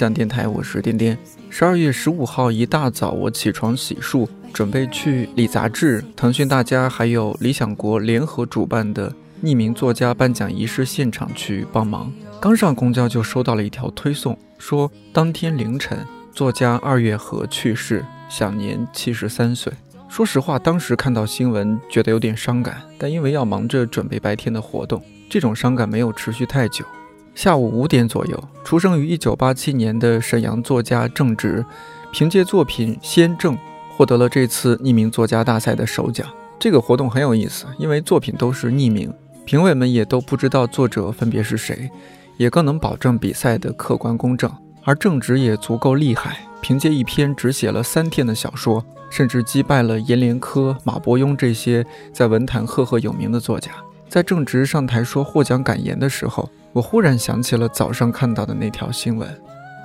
看理想电台，我是颠颠。十二月十五号一大早，我起床洗漱，准备去理杂志、腾讯大家还有理想国联合主办的匿名作家颁奖仪式现场去帮忙。刚上公交就收到了一条推送，说当天凌晨，作家二月河去世，享年七十三岁。说实话，当时看到新闻觉得有点伤感，但因为要忙着准备白天的活动，这种伤感没有持续太久。下午五点左右，出生于一九八七年的沈阳作家郑直，凭借作品《先正》获得了这次匿名作家大赛的首奖。这个活动很有意思，因为作品都是匿名，评委们也都不知道作者分别是谁，也更能保证比赛的客观公正。而郑直也足够厉害，凭借一篇只写了三天的小说，甚至击败了阎连科、马伯庸这些在文坛赫赫有名的作家。在郑直上台说获奖感言的时候。我忽然想起了早上看到的那条新闻，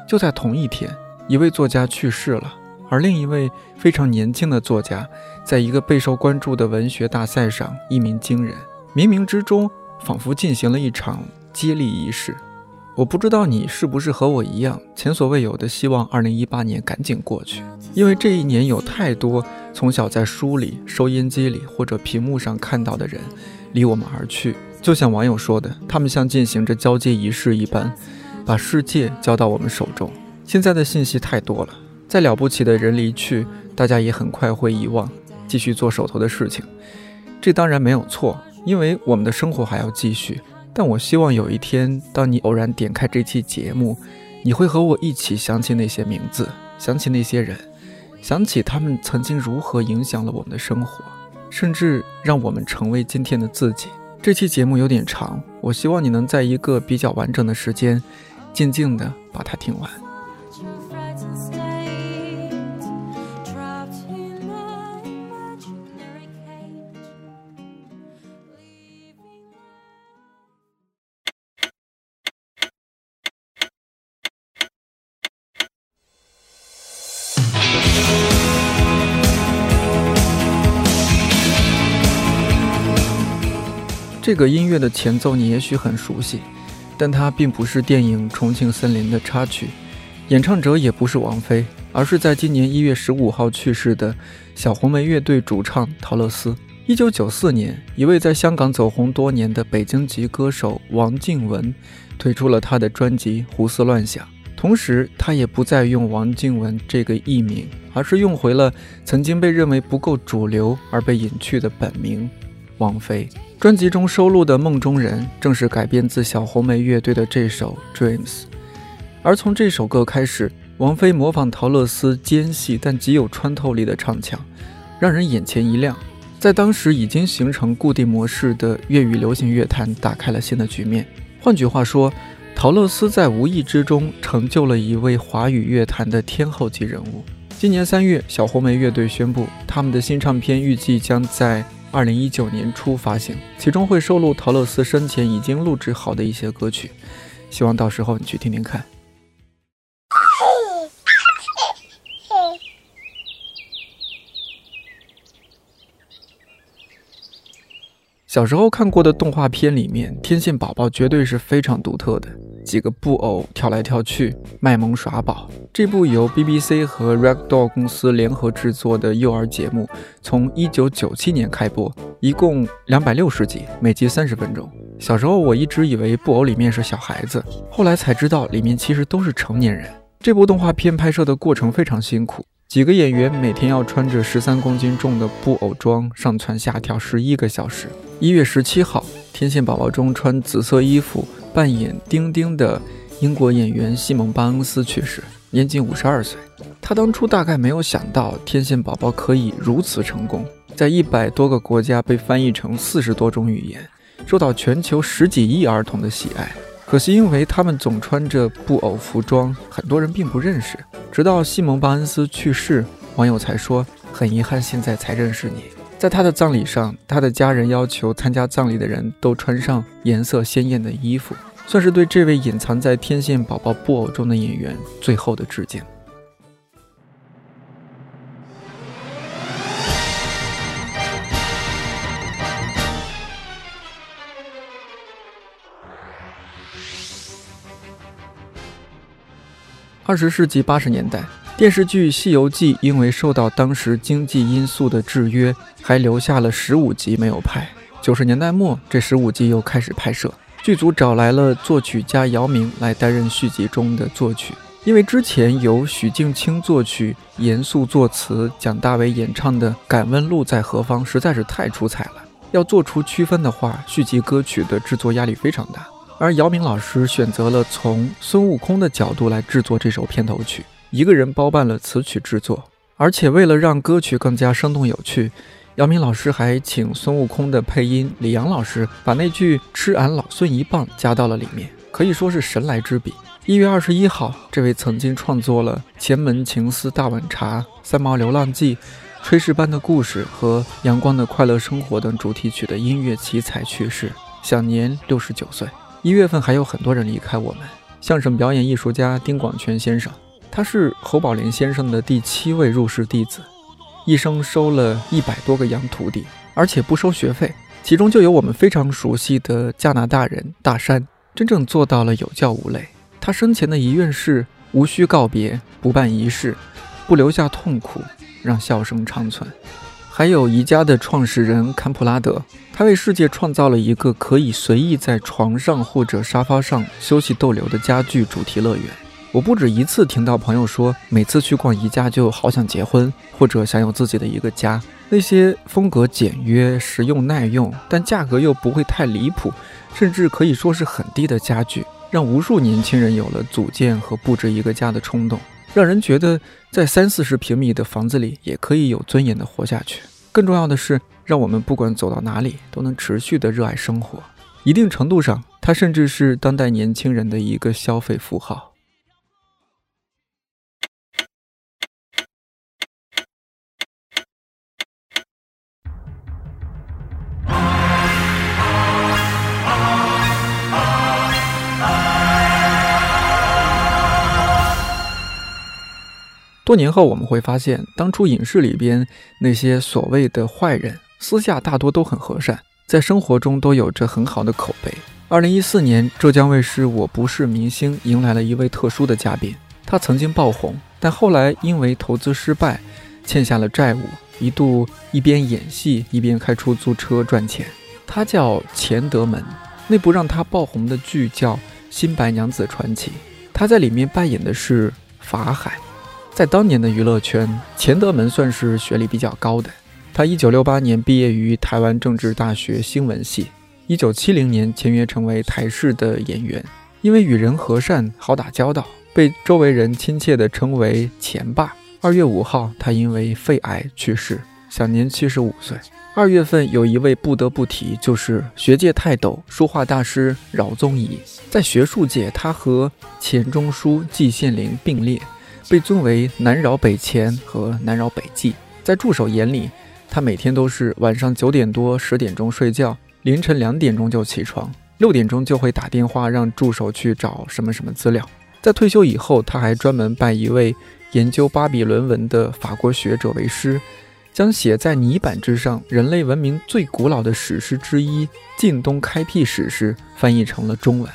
就在同一天，一位作家去世了，而另一位非常年轻的作家，在一个备受关注的文学大赛上一鸣惊人。冥冥之中，仿佛进行了一场接力仪式。我不知道你是不是和我一样，前所未有的希望2018年赶紧过去，因为这一年有太多从小在书里、收音机里或者屏幕上看到的人，离我们而去。就像网友说的，他们像进行着交接仪式一般，把世界交到我们手中。现在的信息太多了，再了不起的人离去，大家也很快会遗忘，继续做手头的事情。这当然没有错，因为我们的生活还要继续。但我希望有一天，当你偶然点开这期节目，你会和我一起想起那些名字，想起那些人，想起他们曾经如何影响了我们的生活，甚至让我们成为今天的自己。这期节目有点长，我希望你能在一个比较完整的时间，静静的把它听完。这个音乐的前奏你也许很熟悉，但它并不是电影《重庆森林》的插曲，演唱者也不是王菲，而是在今年一月十五号去世的小红莓乐队主唱陶乐斯。一九九四年，一位在香港走红多年的北京籍歌手王静文推出了他的专辑《胡思乱想》，同时他也不再用王静文这个艺名，而是用回了曾经被认为不够主流而被隐去的本名王菲。专辑中收录的《梦中人》正是改编自小红莓乐队的这首《Dreams》，而从这首歌开始，王菲模仿陶乐斯尖细但极有穿透力的唱腔，让人眼前一亮，在当时已经形成固定模式的粤语流行乐坛打开了新的局面。换句话说，陶乐斯在无意之中成就了一位华语乐坛的天后级人物。今年三月，小红莓乐队宣布，他们的新唱片预计将在。二零一九年初发行，其中会收录陶乐斯生前已经录制好的一些歌曲，希望到时候你去听听看。小时候看过的动画片里面，天线宝宝绝对是非常独特的。几个布偶跳来跳去，卖萌耍宝。这部由 BBC 和 Ragdoll 公司联合制作的幼儿节目，从1997年开播，一共260集，每集30分钟。小时候我一直以为布偶里面是小孩子，后来才知道里面其实都是成年人。这部动画片拍摄的过程非常辛苦。几个演员每天要穿着十三公斤重的布偶装上蹿下跳十一个小时。一月十七号，天线宝宝中穿紫色衣服扮演丁丁的英国演员西蒙·巴恩斯去世，年仅五十二岁。他当初大概没有想到天线宝宝可以如此成功，在一百多个国家被翻译成四十多种语言，受到全球十几亿儿童的喜爱。可惜，因为他们总穿着布偶服装，很多人并不认识。直到西蒙·巴恩斯去世，网友才说很遗憾现在才认识你。在他的葬礼上，他的家人要求参加葬礼的人都穿上颜色鲜艳的衣服，算是对这位隐藏在天线宝宝布偶中的演员最后的致敬。二十世纪八十年代。电视剧《西游记》因为受到当时经济因素的制约，还留下了十五集没有拍。九十年代末，这十五集又开始拍摄，剧组找来了作曲家姚明来担任续集中的作曲。因为之前由许镜清作曲、严肃作词、蒋大为演唱的《敢问路在何方》实在是太出彩了，要做出区分的话，续集歌曲的制作压力非常大。而姚明老师选择了从孙悟空的角度来制作这首片头曲。一个人包办了词曲制作，而且为了让歌曲更加生动有趣，姚明老师还请孙悟空的配音李阳老师把那句“吃俺老孙一棒”加到了里面，可以说是神来之笔。一月二十一号，这位曾经创作了《前门情思大碗茶》《三毛流浪记》《炊事班的故事》和《阳光的快乐生活》等主题曲的音乐奇才去世，享年六十九岁。一月份还有很多人离开我们，相声表演艺术家丁广泉先生。他是侯宝林先生的第七位入室弟子，一生收了一百多个洋徒弟，而且不收学费。其中就有我们非常熟悉的加拿大人大山，真正做到了有教无类。他生前的遗愿是无需告别，不办仪式，不留下痛苦，让笑声长存。还有宜家的创始人坎普拉德，他为世界创造了一个可以随意在床上或者沙发上休息逗留的家具主题乐园。我不止一次听到朋友说，每次去逛宜家就好想结婚，或者想有自己的一个家。那些风格简约、实用耐用，但价格又不会太离谱，甚至可以说是很低的家具，让无数年轻人有了组建和布置一个家的冲动，让人觉得在三四十平米的房子里也可以有尊严的活下去。更重要的是，让我们不管走到哪里都能持续的热爱生活。一定程度上，它甚至是当代年轻人的一个消费符号。多年后，我们会发现，当初影视里边那些所谓的坏人，私下大多都很和善，在生活中都有着很好的口碑。二零一四年，浙江卫视《我不是明星》迎来了一位特殊的嘉宾，他曾经爆红，但后来因为投资失败，欠下了债务，一度一边演戏一边开出租车赚钱。他叫钱德门，那部让他爆红的剧叫《新白娘子传奇》，他在里面扮演的是法海。在当年的娱乐圈，钱德门算是学历比较高的。他一九六八年毕业于台湾政治大学新闻系，一九七零年签约成为台视的演员。因为与人和善、好打交道，被周围人亲切地称为“钱爸”。二月五号，他因为肺癌去世，享年七十五岁。二月份有一位不得不提，就是学界泰斗、书画大师饶宗颐。在学术界，他和钱钟书、季羡林并列。被尊为南饶北钱和南饶北季，在助手眼里，他每天都是晚上九点多十点钟睡觉，凌晨两点钟就起床，六点钟就会打电话让助手去找什么什么资料。在退休以后，他还专门拜一位研究巴比伦文的法国学者为师，将写在泥板之上人类文明最古老的史诗之一《晋东开辟史诗》翻译成了中文。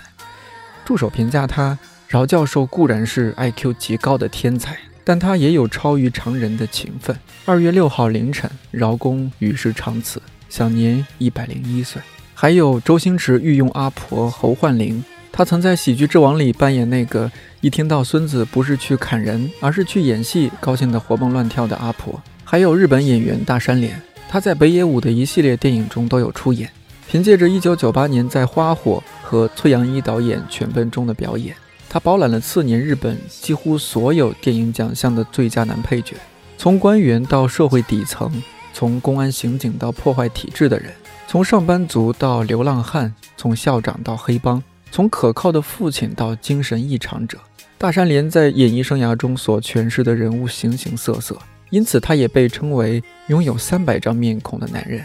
助手评价他。饶教授固然是 IQ 极高的天才，但他也有超于常人的勤奋。二月六号凌晨，饶公与世长辞，享年一百零一岁。还有周星驰御用阿婆侯焕玲，她曾在《喜剧之王》里扮演那个一听到孙子不是去砍人，而是去演戏，高兴得活蹦乱跳的阿婆。还有日本演员大山连，他在北野武的一系列电影中都有出演。凭借着一九九八年在《花火》和崔阳一导演全本中的表演。他包揽了次年日本几乎所有电影奖项的最佳男配角，从官员到社会底层，从公安刑警到破坏体制的人，从上班族到流浪汉，从校长到黑帮，从可靠的父亲到精神异常者。大山连在演艺生涯中所诠释的人物形形色色，因此他也被称为拥有三百张面孔的男人。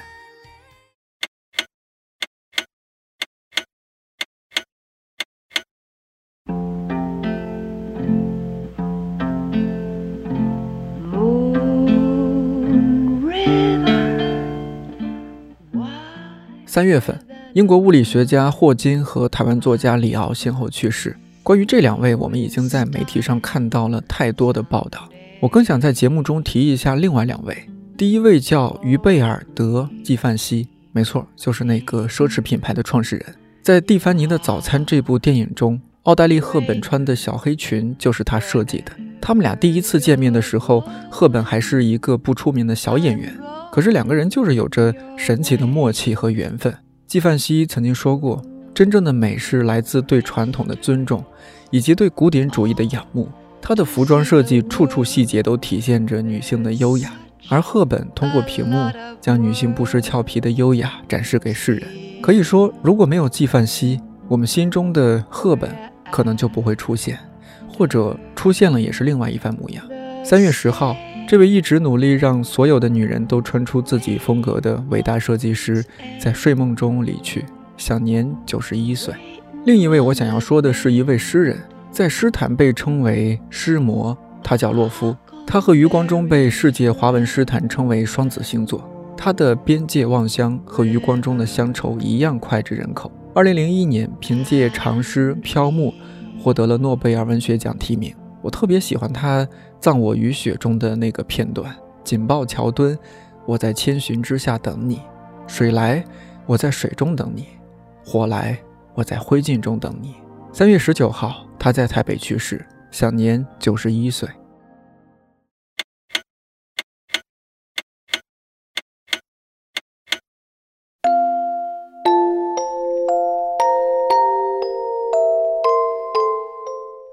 三月份，英国物理学家霍金和台湾作家李敖先后去世。关于这两位，我们已经在媒体上看到了太多的报道。我更想在节目中提一下另外两位。第一位叫于贝尔德·纪梵希，没错，就是那个奢侈品牌的创始人。在《蒂凡尼的早餐》这部电影中，奥黛丽·赫本穿的小黑裙就是他设计的。他们俩第一次见面的时候，赫本还是一个不出名的小演员。可是两个人就是有着神奇的默契和缘分。纪梵希曾经说过：“真正的美是来自对传统的尊重，以及对古典主义的仰慕。”她的服装设计处处细节都体现着女性的优雅，而赫本通过屏幕将女性不失俏皮的优雅展示给世人。可以说，如果没有纪梵希，我们心中的赫本可能就不会出现，或者出现了也是另外一番模样。三月十号。这位一直努力让所有的女人都穿出自己风格的伟大设计师，在睡梦中离去，享年九十一岁。另一位我想要说的是一位诗人，在诗坛被称为诗魔，他叫洛夫。他和余光中被世界华文诗坛称为双子星座。他的《边界望乡》和余光中的《乡愁》一样脍炙人口。二零零一年，凭借长诗《飘木》获得了诺贝尔文学奖提名。我特别喜欢他葬我于雪中的那个片段。紧抱桥墩，我在千寻之下等你；水来，我在水中等你；火来，我在灰烬中等你。三月十九号，他在台北去世，享年九十一岁。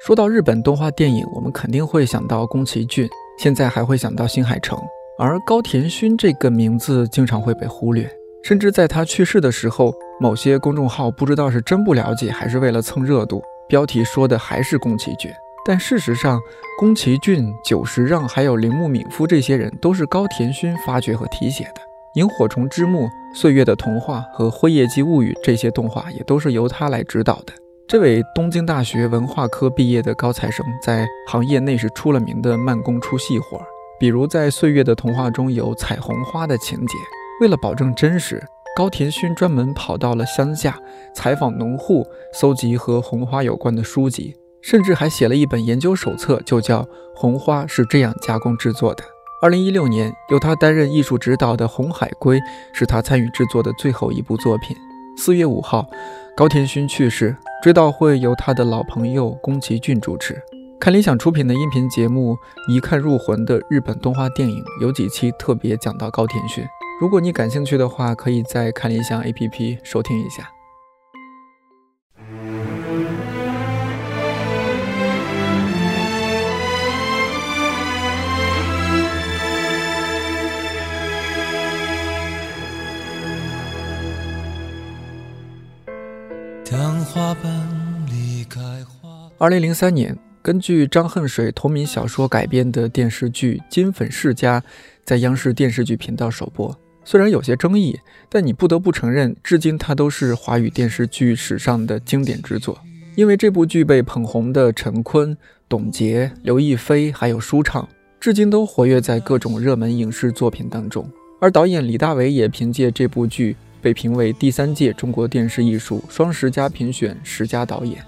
说到日本动画电影，我们肯定会想到宫崎骏，现在还会想到新海诚，而高田勋这个名字经常会被忽略，甚至在他去世的时候，某些公众号不知道是真不了解，还是为了蹭热度，标题说的还是宫崎骏。但事实上，宫崎骏、久石让还有铃木敏夫这些人都是高田勋发掘和题写的，《萤火虫之墓》、《岁月的童话》和《辉夜姬物语》这些动画也都是由他来指导的。这位东京大学文化科毕业的高材生，在行业内是出了名的慢工出细活儿。比如在《岁月的童话》中有彩虹花的情节，为了保证真实，高田勋专门跑到了乡下采访农户，搜集和红花有关的书籍，甚至还写了一本研究手册，就叫《红花是这样加工制作的》。二零一六年，由他担任艺术指导的《红海龟》是他参与制作的最后一部作品。四月五号，高田勋去世。追悼会由他的老朋友宫崎骏主持。看理想出品的音频节目《一看入魂》的日本动画电影，有几期特别讲到高田勋。如果你感兴趣的话，可以在看理想 APP 收听一下。二零零三年，根据张恨水同名小说改编的电视剧《金粉世家》在央视电视剧频道首播。虽然有些争议，但你不得不承认，至今它都是华语电视剧史上的经典之作。因为这部剧被捧红的陈坤、董洁、刘亦菲还有舒畅，至今都活跃在各种热门影视作品当中。而导演李大为也凭借这部剧。被评为第三届中国电视艺术双十佳评选十佳导演。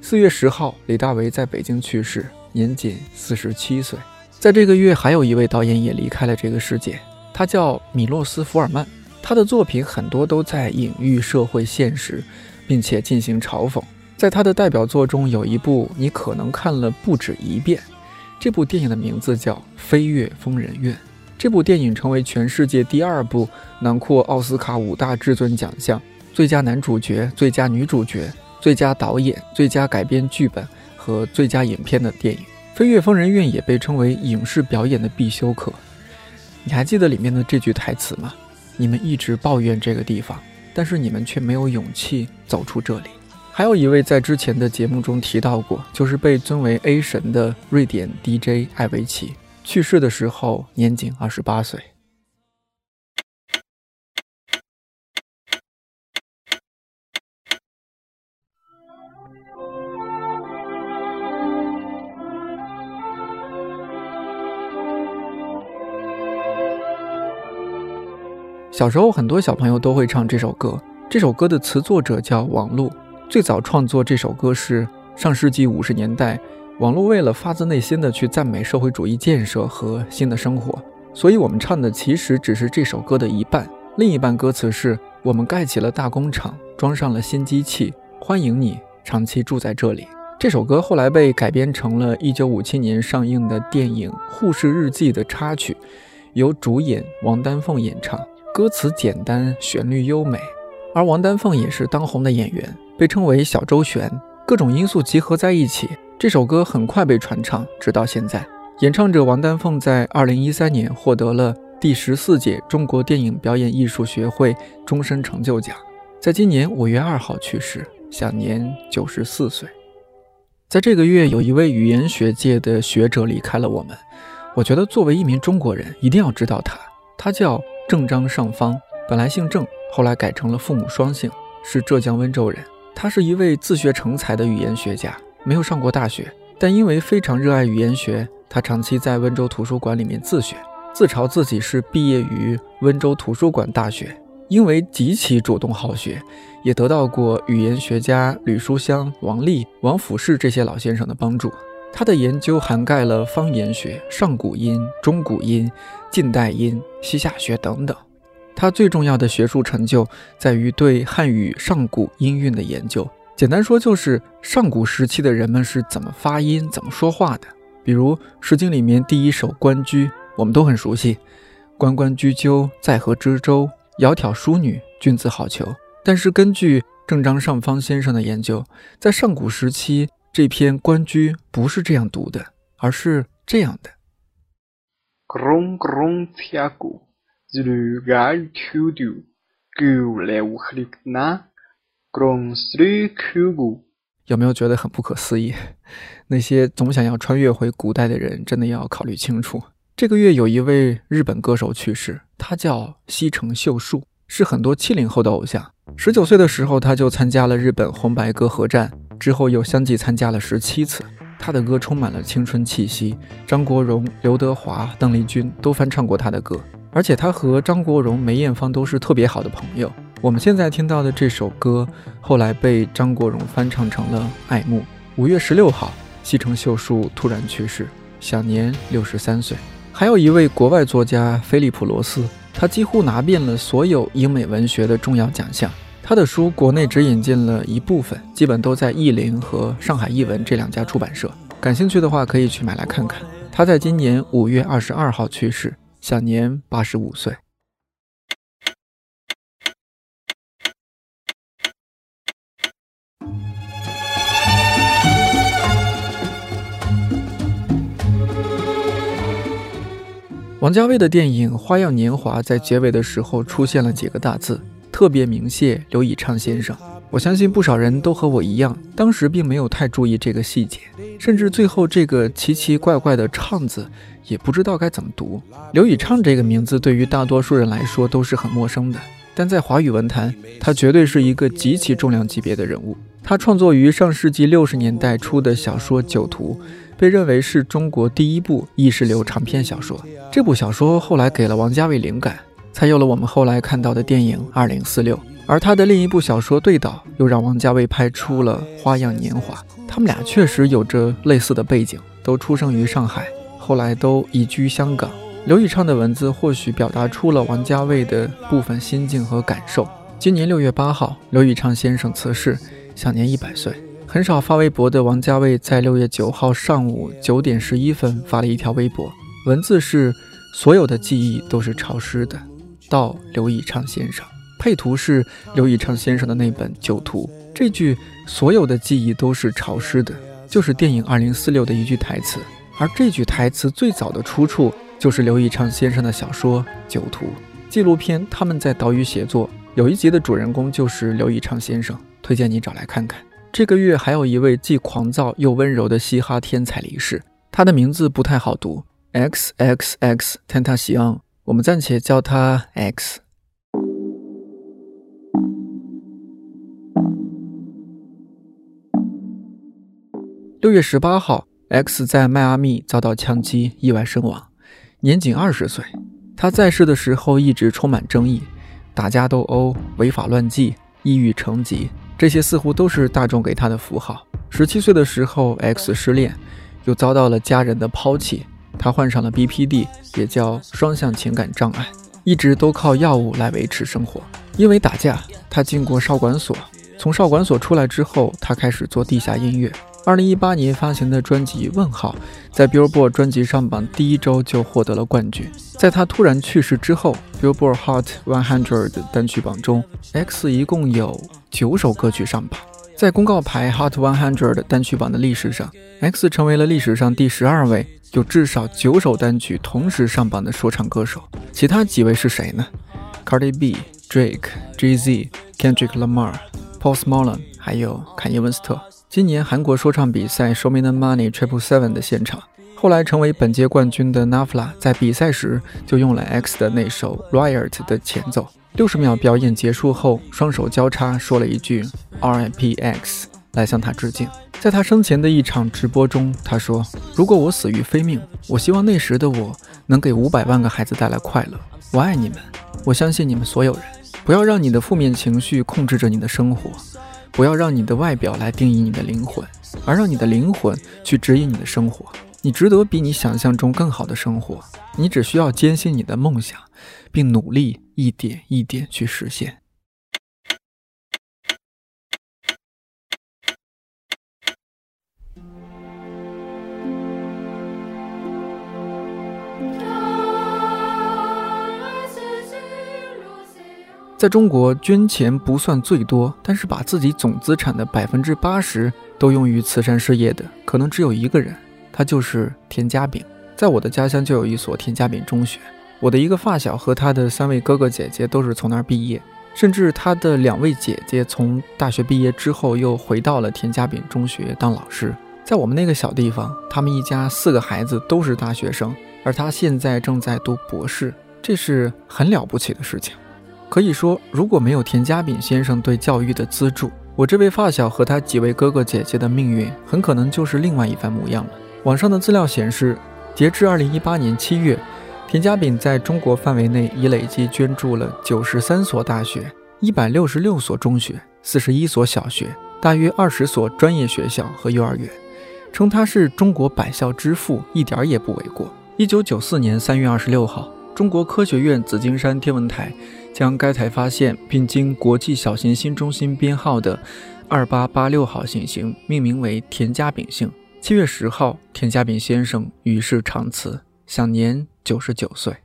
四月十号，李大为在北京去世，年仅四十七岁。在这个月，还有一位导演也离开了这个世界，他叫米洛斯·福尔曼。他的作品很多都在隐喻社会现实，并且进行嘲讽。在他的代表作中，有一部你可能看了不止一遍。这部电影的名字叫《飞越疯人院》。这部电影成为全世界第二部囊括奥斯卡五大至尊奖项——最佳男主角、最佳女主角、最佳导演、最佳改编剧本和最佳影片的电影。《飞越疯人院》也被称为影视表演的必修课。你还记得里面的这句台词吗？你们一直抱怨这个地方，但是你们却没有勇气走出这里。还有一位在之前的节目中提到过，就是被尊为 A 神的瑞典 DJ 艾维奇。去世的时候年仅二十八岁。小时候，很多小朋友都会唱这首歌。这首歌的词作者叫王璐，最早创作这首歌是上世纪五十年代。网络为了发自内心的去赞美社会主义建设和新的生活，所以我们唱的其实只是这首歌的一半。另一半歌词是我们盖起了大工厂，装上了新机器，欢迎你长期住在这里。这首歌后来被改编成了一九五七年上映的电影《护士日记》的插曲，由主演王丹凤演唱。歌词简单，旋律优美，而王丹凤也是当红的演员，被称为小周璇。各种因素集合在一起，这首歌很快被传唱，直到现在。演唱者王丹凤在二零一三年获得了第十四届中国电影表演艺术学会终身成就奖，在今年五月二号去世，享年九十四岁。在这个月，有一位语言学界的学者离开了我们，我觉得作为一名中国人，一定要知道他，他叫。郑章尚方本来姓郑，后来改成了父母双姓，是浙江温州人。他是一位自学成才的语言学家，没有上过大学，但因为非常热爱语言学，他长期在温州图书馆里面自学，自嘲自己是毕业于温州图书馆大学。因为极其主动好学，也得到过语言学家吕书香、王力、王府士这些老先生的帮助。他的研究涵盖了方言学、上古音、中古音、近代音、西夏学等等。他最重要的学术成就在于对汉语上古音韵的研究。简单说，就是上古时期的人们是怎么发音、怎么说话的。比如《诗经》里面第一首《关雎》，我们都很熟悉：“关关雎鸠，在河之洲。窈窕淑女，君子好逑。”但是根据郑章尚方先生的研究，在上古时期。这篇《关雎》不是这样读的，而是这样的。有没有觉得很不可思议？那些总想要穿越回古代的人，真的要考虑清楚。这个月有一位日本歌手去世，他叫西城秀树，是很多七零后的偶像。十九岁的时候，他就参加了日本红白歌合战。之后又相继参加了十七次，他的歌充满了青春气息。张国荣、刘德华、邓丽君都翻唱过他的歌，而且他和张国荣、梅艳芳都是特别好的朋友。我们现在听到的这首歌，后来被张国荣翻唱成了《爱慕》。五月十六号，西城秀树突然去世，享年六十三岁。还有一位国外作家菲利普·罗斯，他几乎拿遍了所有英美文学的重要奖项。他的书国内只引进了一部分，基本都在译林和上海译文这两家出版社。感兴趣的话，可以去买来看看。他在今年五月二十二号去世，享年八十五岁。王家卫的电影《花样年华》在结尾的时候出现了几个大字。特别鸣谢刘以畅先生，我相信不少人都和我一样，当时并没有太注意这个细节，甚至最后这个奇奇怪怪的“畅”字也不知道该怎么读。刘以畅这个名字对于大多数人来说都是很陌生的，但在华语文坛，他绝对是一个极其重量级别的人物。他创作于上世纪六十年代初的小说《酒徒》，被认为是中国第一部意识流长篇小说。这部小说后来给了王家卫灵感。才有了我们后来看到的电影《二零四六》，而他的另一部小说《对倒》又让王家卫拍出了《花样年华》。他们俩确实有着类似的背景，都出生于上海，后来都移居香港。刘以畅的文字或许表达出了王家卫的部分心境和感受。今年六月八号，刘以畅先生辞世，享年一百岁。很少发微博的王家卫在六月九号上午九点十一分发了一条微博，文字是：所有的记忆都是潮湿的。到刘以畅先生，配图是刘以畅先生的那本《酒徒》。这句“所有的记忆都是潮湿的”，就是电影《二零四六》的一句台词。而这句台词最早的出处就是刘以畅先生的小说《酒徒》纪录片。他们在岛屿写作，有一集的主人公就是刘以畅先生，推荐你找来看看。这个月还有一位既狂躁又温柔的嘻哈天才离世，他的名字不太好读，X X X Tentacion，我们暂且叫他 X。六月十八号，X 在迈阿密遭到枪击，意外身亡，年仅二十岁。他在世的时候一直充满争议，打架斗殴、违法乱纪、抑郁成疾，这些似乎都是大众给他的符号。十七岁的时候，X 失恋，又遭到了家人的抛弃，他患上了 BPD，也叫双向情感障碍，一直都靠药物来维持生活。因为打架，他进过少管所，从少管所出来之后，他开始做地下音乐。二零一八年发行的专辑《问号》在 Billboard 专辑上榜第一周就获得了冠军。在他突然去世之后，Billboard Hot 100单曲榜中，X 一共有九首歌曲上榜。在公告牌 Hot 100单曲榜的历史上，X 成为了历史上第十二位有至少九首单曲同时上榜的说唱歌手。其他几位是谁呢？Cardi B、Drake、J.Z、Kendrick Lamar、Post Malone，还有坎耶·文斯特。今年韩国说唱比赛 Show Me the Money Triple Seven 的现场，后来成为本届冠军的 Nafla 在比赛时就用了 X 的那首 Riot 的前奏。六十秒表演结束后，双手交叉说了一句 R.I.P. X 来向他致敬。在他生前的一场直播中，他说：“如果我死于非命，我希望那时的我能给五百万个孩子带来快乐。我爱你们，我相信你们所有人。不要让你的负面情绪控制着你的生活。”不要让你的外表来定义你的灵魂，而让你的灵魂去指引你的生活。你值得比你想象中更好的生活。你只需要坚信你的梦想，并努力一点一点去实现。在中国，捐钱不算最多，但是把自己总资产的百分之八十都用于慈善事业的，可能只有一个人，他就是田家炳。在我的家乡就有一所田家炳中学，我的一个发小和他的三位哥哥姐姐都是从那儿毕业，甚至他的两位姐姐从大学毕业之后又回到了田家炳中学当老师。在我们那个小地方，他们一家四个孩子都是大学生，而他现在正在读博士，这是很了不起的事情。可以说，如果没有田家炳先生对教育的资助，我这位发小和他几位哥哥姐姐的命运很可能就是另外一番模样了。网上的资料显示，截至二零一八年七月，田家炳在中国范围内已累计捐助了九十三所大学、一百六十六所中学、四十一所小学、大约二十所专业学校和幼儿园，称他是中国百校之父一点也不为过。一九九四年三月二十六号，中国科学院紫金山天文台。将该台发现并经国际小行星中心编号的二八八六号行星命名为田家炳星。七月十号，田家炳先生与世长辞，享年九十九岁。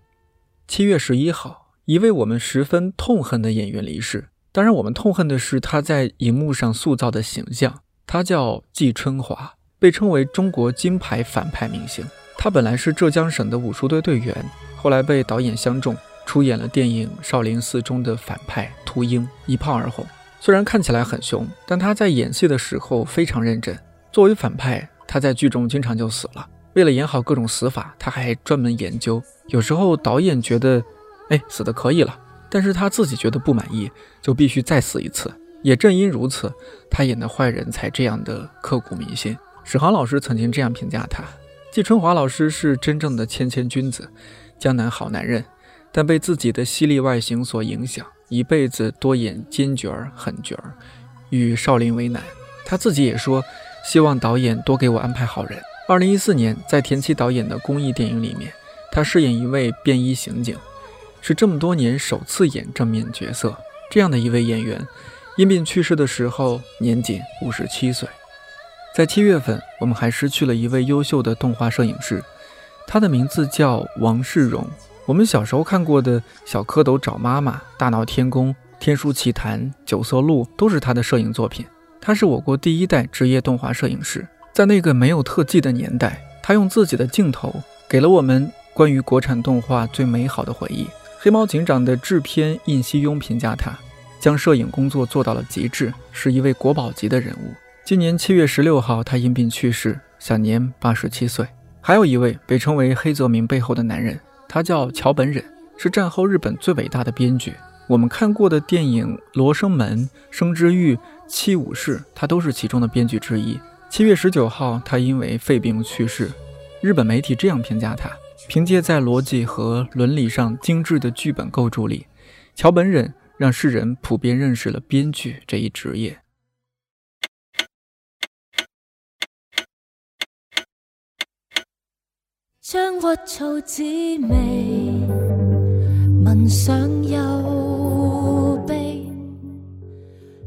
七月十一号，一位我们十分痛恨的演员离世。当然，我们痛恨的是他在荧幕上塑造的形象。他叫季春华，被称为中国金牌反派明星。他本来是浙江省的武术队队员，后来被导演相中。出演了电影《少林寺》中的反派秃鹰，一炮而红。虽然看起来很凶，但他在演戏的时候非常认真。作为反派，他在剧中经常就死了。为了演好各种死法，他还专门研究。有时候导演觉得，哎，死的可以了，但是他自己觉得不满意，就必须再死一次。也正因如此，他演的坏人才这样的刻骨铭心。史航老师曾经这样评价他：季春华老师是真正的谦谦君子，江南好男人。但被自己的犀利外形所影响，一辈子多演奸角儿、狠角儿，与少林为难。他自己也说，希望导演多给我安排好人。二零一四年，在田七导演的公益电影里面，他饰演一位便衣刑警，是这么多年首次演正面角色。这样的一位演员，因病去世的时候年仅五十七岁。在七月份，我们还失去了一位优秀的动画摄影师，他的名字叫王世荣。我们小时候看过的《小蝌蚪找妈妈》《大闹天宫》《天书奇谭》《九色鹿》都是他的摄影作品。他是我国第一代职业动画摄影师，在那个没有特技的年代，他用自己的镜头给了我们关于国产动画最美好的回忆。黑猫警长的制片印西庸评价他，将摄影工作做到了极致，是一位国宝级的人物。今年七月十六号，他因病去世，享年八十七岁。还有一位被称为黑泽明背后的男人，他叫桥本忍，是战后日本最伟大的编剧。我们看过的电影《罗生门》《生之欲》《七武士》，他都是其中的编剧之一。七月十九号，他因为肺病去世。日本媒体这样评价他：凭借在逻辑和伦理上精致的剧本构筑力，桥本忍让世人普遍认识了编剧这一职业。将屈草滋味，闻上又悲。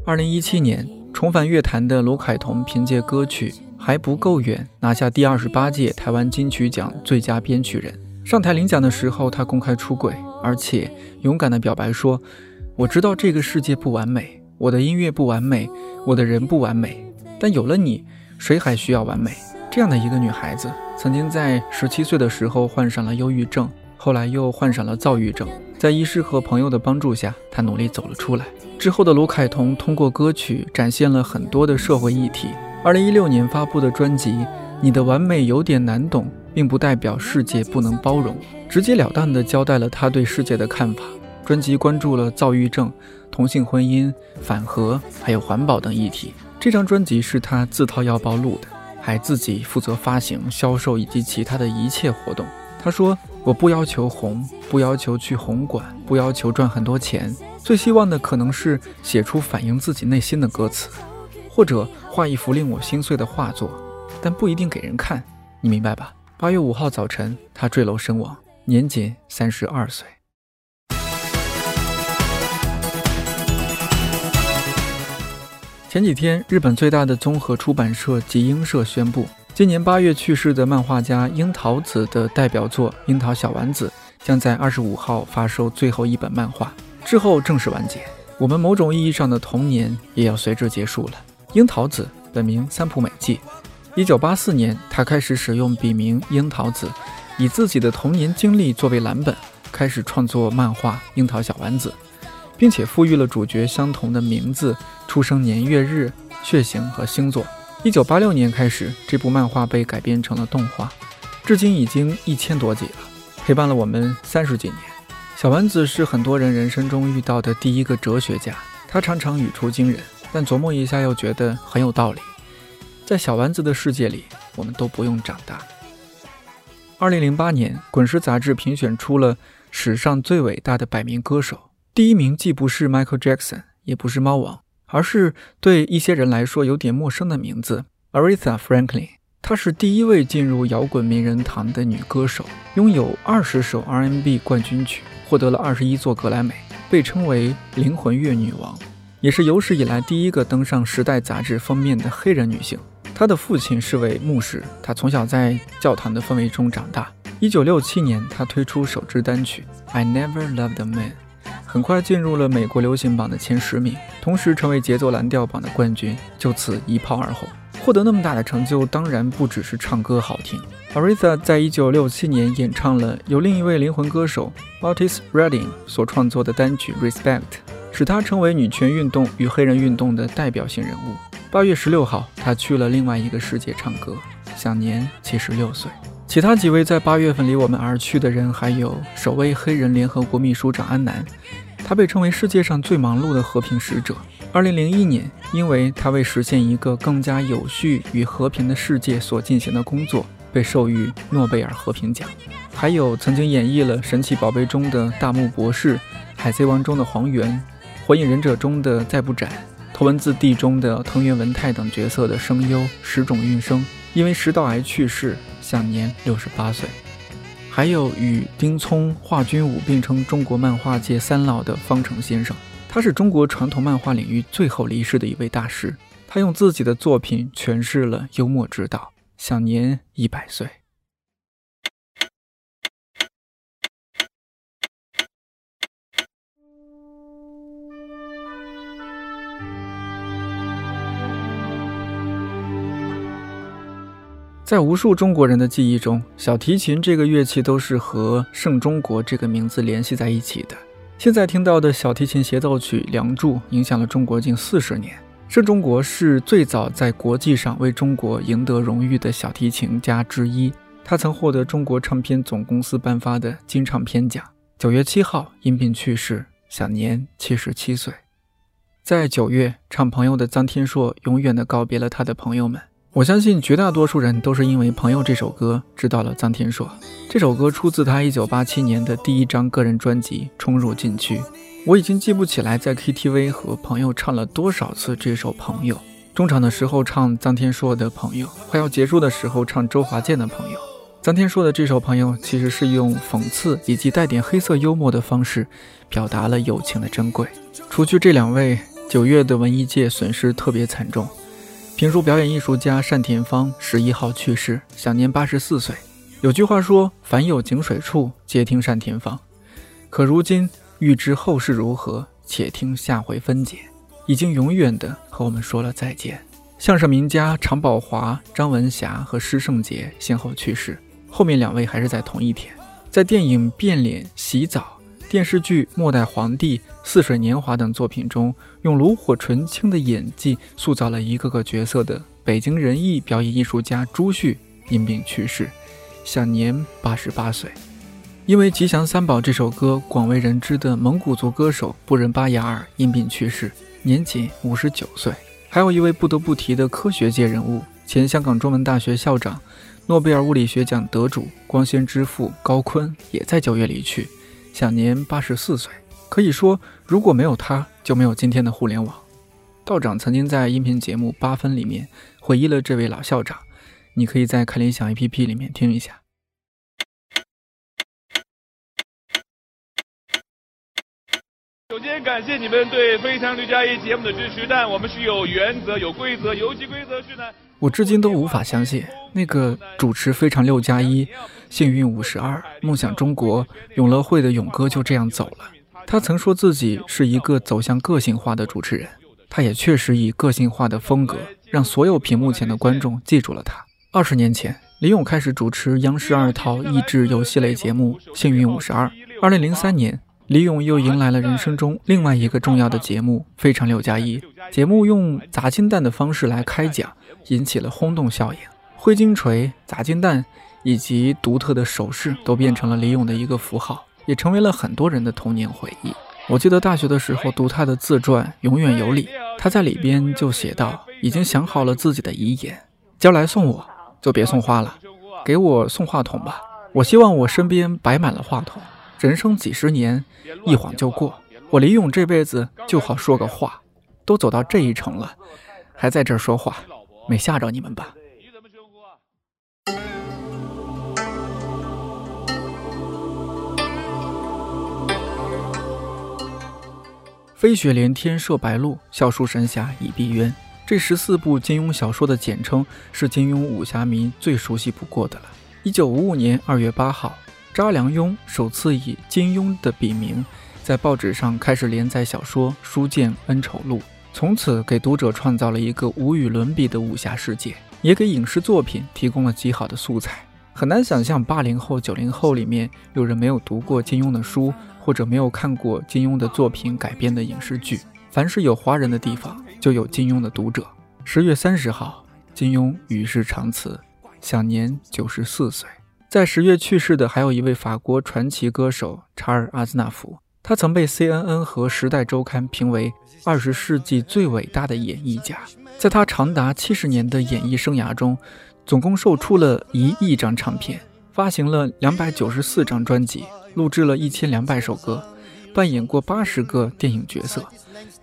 二零一七年重返乐坛的卢凯彤，凭借歌曲《还不够远》拿下第二十八届台湾金曲奖最佳编曲人。上台领奖的时候，他公开出轨，而且勇敢地表白说：“我知道这个世界不完美，我的音乐不完美，我的人不完美，但有了你，谁还需要完美？”这样的一个女孩子，曾经在十七岁的时候患上了忧郁症，后来又患上了躁郁症。在医师和朋友的帮助下，她努力走了出来。之后的卢凯彤通过歌曲展现了很多的社会议题。二零一六年发布的专辑《你的完美有点难懂》，并不代表世界不能包容，直截了当地交代了他对世界的看法。专辑关注了躁郁症、同性婚姻、反核，还有环保等议题。这张专辑是他自掏腰包录的。还自己负责发行、销售以及其他的一切活动。他说：“我不要求红，不要求去红馆，不要求赚很多钱，最希望的可能是写出反映自己内心的歌词，或者画一幅令我心碎的画作，但不一定给人看，你明白吧？”八月五号早晨，他坠楼身亡，年仅三十二岁。前几天，日本最大的综合出版社集英社宣布，今年八月去世的漫画家樱桃子的代表作《樱桃小丸子》将在二十五号发售最后一本漫画，之后正式完结。我们某种意义上的童年也要随之结束了。樱桃子本名三浦美纪，一九八四年，他开始使用笔名樱桃子，以自己的童年经历作为蓝本，开始创作漫画《樱桃小丸子》。并且赋予了主角相同的名字、出生年月日、血型和星座。一九八六年开始，这部漫画被改编成了动画，至今已经一千多集了，陪伴了我们三十几年。小丸子是很多人人生中遇到的第一个哲学家，他常常语出惊人，但琢磨一下又觉得很有道理。在小丸子的世界里，我们都不用长大。二零零八年，《滚石》杂志评选出了史上最伟大的百名歌手。第一名既不是 Michael Jackson，也不是猫王，而是对一些人来说有点陌生的名字 Aretha Franklin。她是第一位进入摇滚名人堂的女歌手，拥有二十首 R&B 冠军曲，获得了二十一座格莱美，被称为“灵魂乐女王”，也是有史以来第一个登上《时代》杂志封面的黑人女性。她的父亲是位牧师，她从小在教堂的氛围中长大。一九六七年，她推出首支单曲《I Never Loved a Man》。很快进入了美国流行榜的前十名，同时成为节奏蓝调榜的冠军，就此一炮而红。获得那么大的成就，当然不只是唱歌好听。Aretha 在一九六七年演唱了由另一位灵魂歌手 Otis Redding 所创作的单曲《Respect》，使她成为女权运动与黑人运动的代表性人物。八月十六号，她去了另外一个世界唱歌，享年七十六岁。其他几位在八月份离我们而去的人，还有首位黑人联合国秘书长安南，他被称为世界上最忙碌的和平使者。二零零一年，因为他为实现一个更加有序与和平的世界所进行的工作，被授予诺贝尔和平奖。还有曾经演绎了《神奇宝贝》中的大木博士，《海贼王》中的黄猿，《火影忍者》中的再不斩，《头文字 D》中的藤原文太等角色的声优石冢运生，因为食道癌去世。享年六十八岁。还有与丁聪、华君武并称中国漫画界三老的方成先生，他是中国传统漫画领域最后离世的一位大师。他用自己的作品诠释了幽默之道，享年一百岁。在无数中国人的记忆中，小提琴这个乐器都是和“盛中国”这个名字联系在一起的。现在听到的小提琴协奏曲《梁祝》影响了中国近四十年。盛中国是最早在国际上为中国赢得荣誉的小提琴家之一。他曾获得中国唱片总公司颁发的金唱片奖。九月七号因病去世，享年七十七岁。在九月，唱朋友的臧天朔永远的告别了他的朋友们。我相信绝大多数人都是因为《朋友》这首歌知道了臧天朔。这首歌出自他一九八七年的第一张个人专辑《冲入禁区》。我已经记不起来在 KTV 和朋友唱了多少次这首《朋友》。中场的时候唱臧天朔的《朋友》，快要结束的时候唱周华健的《朋友》。臧天朔的这首《朋友》其实是用讽刺以及带点黑色幽默的方式，表达了友情的珍贵。除去这两位，九月的文艺界损失特别惨重。评书表演艺术家单田芳十一号去世，享年八十四岁。有句话说：“凡有井水处，皆听单田芳。”可如今欲知后事如何，且听下回分解。已经永远的和我们说了再见。相声名家常宝华、张文霞和施圣杰先后去世，后面两位还是在同一天。在电影《变脸》《洗澡》。电视剧《末代皇帝》《似水年华》等作品中，用炉火纯青的演技塑造了一个个角色的北京人艺表演艺术家朱旭因病去世，享年八十八岁。因为《吉祥三宝》这首歌广为人知的蒙古族歌手布仁巴雅尔因病去世，年仅五十九岁。还有一位不得不提的科学界人物，前香港中文大学校长、诺贝尔物理学奖得主、光纤之父高锟也在九月离去。享年八十四岁，可以说，如果没有他，就没有今天的互联网。道长曾经在音频节目《八分》里面回忆了这位老校长，你可以在看联想 APP 里面听一下。首先感谢你们对《非常六加一》节目的支持，但我们是有原则、有规则，游戏规则是呢。我至今都无法相信，那个主持《非常六加一》。幸运五十二，梦想中国，永乐会的勇哥就这样走了。他曾说自己是一个走向个性化的主持人，他也确实以个性化的风格让所有屏幕前的观众记住了他。二十年前，李勇开始主持央视二套益智游戏类节目《幸运五十二》。二零零三年，李咏又迎来了人生中另外一个重要的节目《非常六加一》。节目用砸金蛋的方式来开讲，引起了轰动效应。挥金锤、砸金蛋。以及独特的手势都变成了李咏的一个符号，也成为了很多人的童年回忆。我记得大学的时候读他的自传《永远有理》，他在里边就写道：“已经想好了自己的遗言，将来送我就别送花了，给我送话筒吧。我希望我身边摆满了话筒。人生几十年，一晃就过，我李咏这辈子就好说个话。都走到这一程了，还在这儿说话，没吓着你们吧？”飞雪连天射白鹿，笑书神侠倚碧鸳。这十四部金庸小说的简称是金庸武侠迷最熟悉不过的了。一九五五年二月八号，查良镛首次以金庸的笔名在报纸上开始连载小说《书剑恩仇录》，从此给读者创造了一个无与伦比的武侠世界，也给影视作品提供了极好的素材。很难想象八零后、九零后里面有人没有读过金庸的书。或者没有看过金庸的作品改编的影视剧，凡是有华人的地方，就有金庸的读者。十月三十号，金庸与世长辞，享年九十四岁。在十月去世的还有一位法国传奇歌手查尔·阿兹纳夫，他曾被 CNN 和《时代周刊》评为二十世纪最伟大的演艺家。在他长达七十年的演艺生涯中，总共售出了一亿张唱片，发行了两百九十四张专辑。录制了一千两百首歌，扮演过八十个电影角色，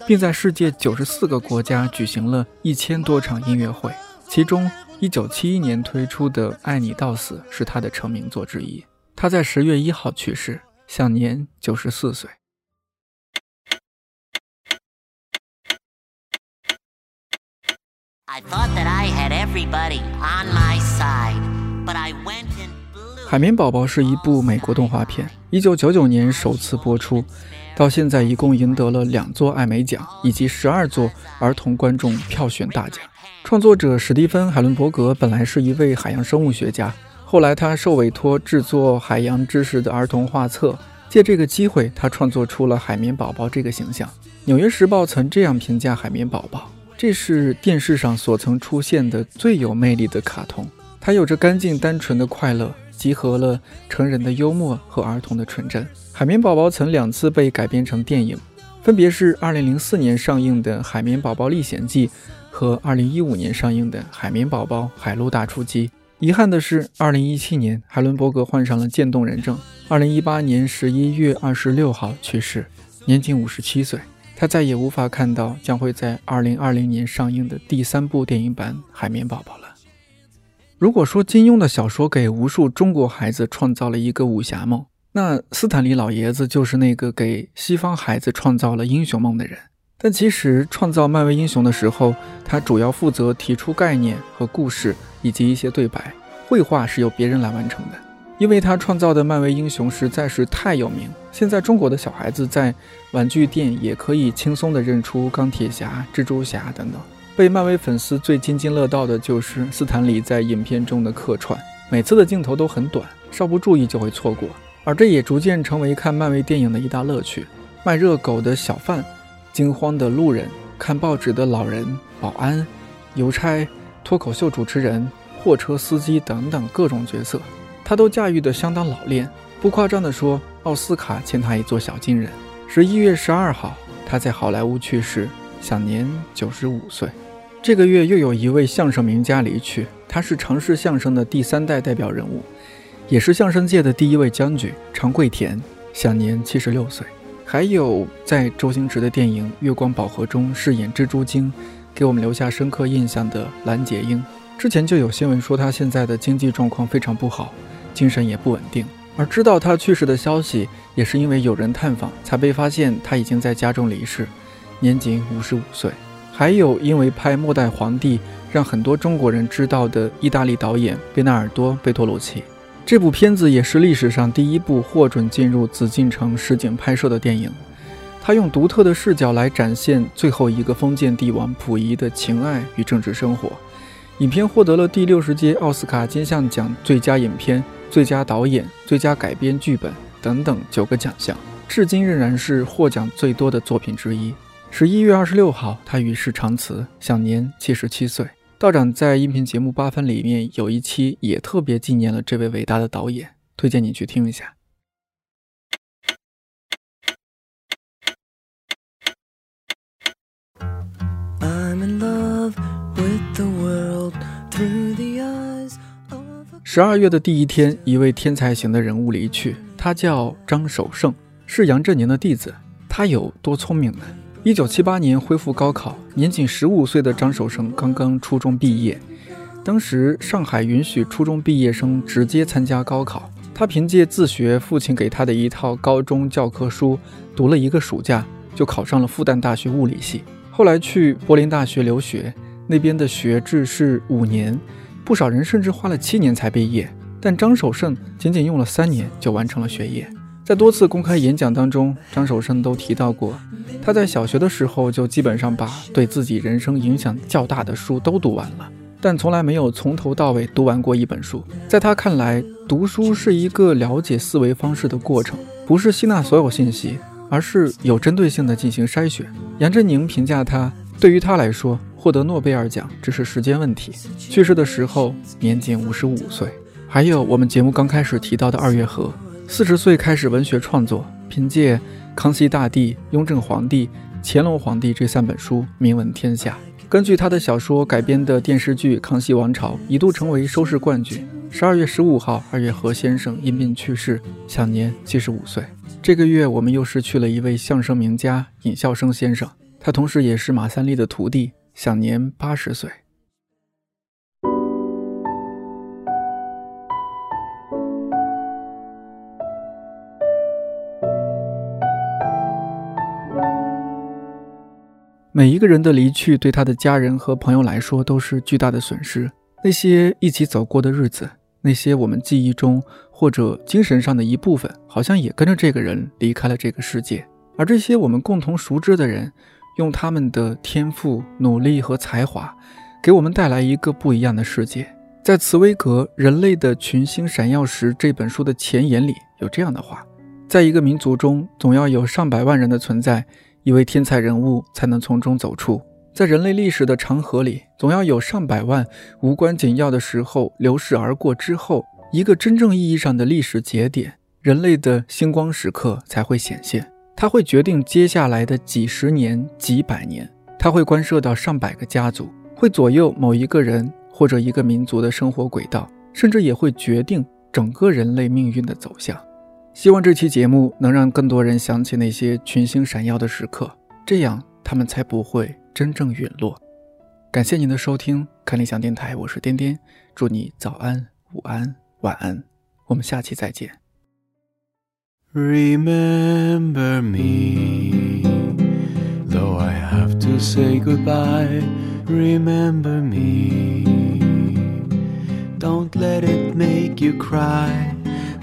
并在世界九十四个国家举行了一千多场音乐会。其中，一九七一年推出的《爱你到死》是他的成名作之一。他在十月一号去世，享年九十四岁。海绵宝宝是一部美国动画片，一九九九年首次播出，到现在一共赢得了两座艾美奖以及十二座儿童观众票选大奖。创作者史蒂芬·海伦伯格本来是一位海洋生物学家，后来他受委托制作海洋知识的儿童画册，借这个机会，他创作出了海绵宝宝这个形象。《纽约时报》曾这样评价海绵宝宝：“这是电视上所曾出现的最有魅力的卡通。”它有着干净单纯的快乐，集合了成人的幽默和儿童的纯真。海绵宝宝曾两次被改编成电影，分别是2004年上映的《海绵宝宝历险记》和2015年上映的《海绵宝宝海陆大出击》。遗憾的是，2017年海伦伯格患上了渐冻人症，2018年11月26号去世，年仅57岁。他再也无法看到将会在2020年上映的第三部电影版《海绵宝宝》了。如果说金庸的小说给无数中国孩子创造了一个武侠梦，那斯坦利老爷子就是那个给西方孩子创造了英雄梦的人。但其实创造漫威英雄的时候，他主要负责提出概念和故事，以及一些对白，绘画是由别人来完成的。因为他创造的漫威英雄实在是太有名，现在中国的小孩子在玩具店也可以轻松地认出钢铁侠、蜘蛛侠等等。被漫威粉丝最津津乐道的就是斯坦李在影片中的客串，每次的镜头都很短，稍不注意就会错过，而这也逐渐成为看漫威电影的一大乐趣。卖热狗的小贩、惊慌的路人、看报纸的老人、保安、邮差、脱口秀主持人、货车司机等等各种角色，他都驾驭得相当老练。不夸张地说，奥斯卡欠他一座小金人。十一月十二号，他在好莱坞去世，享年九十五岁。这个月又有一位相声名家离去，他是常氏相声的第三代代表人物，也是相声界的第一位将军常贵田，享年七十六岁。还有在周星驰的电影《月光宝盒》中饰演蜘蛛精，给我们留下深刻印象的蓝洁瑛，之前就有新闻说她现在的经济状况非常不好，精神也不稳定。而知道她去世的消息，也是因为有人探访，才被发现她已经在家中离世，年仅五十五岁。还有因为拍《末代皇帝》让很多中国人知道的意大利导演贝纳尔多·贝托鲁奇，这部片子也是历史上第一部获准进入紫禁城实景拍摄的电影。他用独特的视角来展现最后一个封建帝王溥仪的情爱与政治生活。影片获得了第六十届奥斯卡金像奖最佳影片、最佳导演、最佳改编剧本等等九个奖项，至今仍然是获奖最多的作品之一。十一月二十六号，他与世长辞，享年七十七岁。道长在音频节目八分里面有一期也特别纪念了这位伟大的导演，推荐你去听一下。十二月的第一天，一位天才型的人物离去，他叫张守胜，是杨振宁的弟子。他有多聪明呢？一九七八年恢复高考，年仅十五岁的张守胜刚刚初中毕业。当时上海允许初中毕业生直接参加高考，他凭借自学父亲给他的一套高中教科书，读了一个暑假就考上了复旦大学物理系。后来去柏林大学留学，那边的学制是五年，不少人甚至花了七年才毕业，但张守胜仅仅用了三年就完成了学业。在多次公开演讲当中，张守生都提到过，他在小学的时候就基本上把对自己人生影响较大的书都读完了，但从来没有从头到尾读完过一本书。在他看来，读书是一个了解思维方式的过程，不是吸纳所有信息，而是有针对性的进行筛选。杨振宁评价他，对于他来说，获得诺贝尔奖只是时间问题。去世的时候年仅五十五岁。还有我们节目刚开始提到的二月河。四十岁开始文学创作，凭借《康熙大帝》《雍正皇帝》《乾隆皇帝》这三本书名闻天下。根据他的小说改编的电视剧《康熙王朝》一度成为收视冠军。十二月十五号，二月河先生因病去世，享年七十五岁。这个月，我们又失去了一位相声名家尹笑生先生，他同时也是马三立的徒弟，享年八十岁。每一个人的离去，对他的家人和朋友来说都是巨大的损失。那些一起走过的日子，那些我们记忆中或者精神上的一部分，好像也跟着这个人离开了这个世界。而这些我们共同熟知的人，用他们的天赋、努力和才华，给我们带来一个不一样的世界。在茨威格《人类的群星闪耀时》这本书的前言里，有这样的话：在一个民族中，总要有上百万人的存在。一位天才人物才能从中走出。在人类历史的长河里，总要有上百万无关紧要的时候流逝而过之后，一个真正意义上的历史节点，人类的星光时刻才会显现。它会决定接下来的几十年、几百年，它会关涉到上百个家族，会左右某一个人或者一个民族的生活轨道，甚至也会决定整个人类命运的走向。希望这期节目能让更多人想起那些群星闪耀的时刻，这样他们才不会。真正陨落。感谢您的收听，看理想电台，我是颠颠，祝你早安、午安、晚安，我们下期再见。Remember me, though I have to say goodbye. Remember me, don't let it make you cry.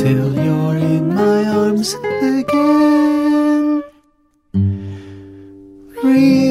till you're in my arms again. Real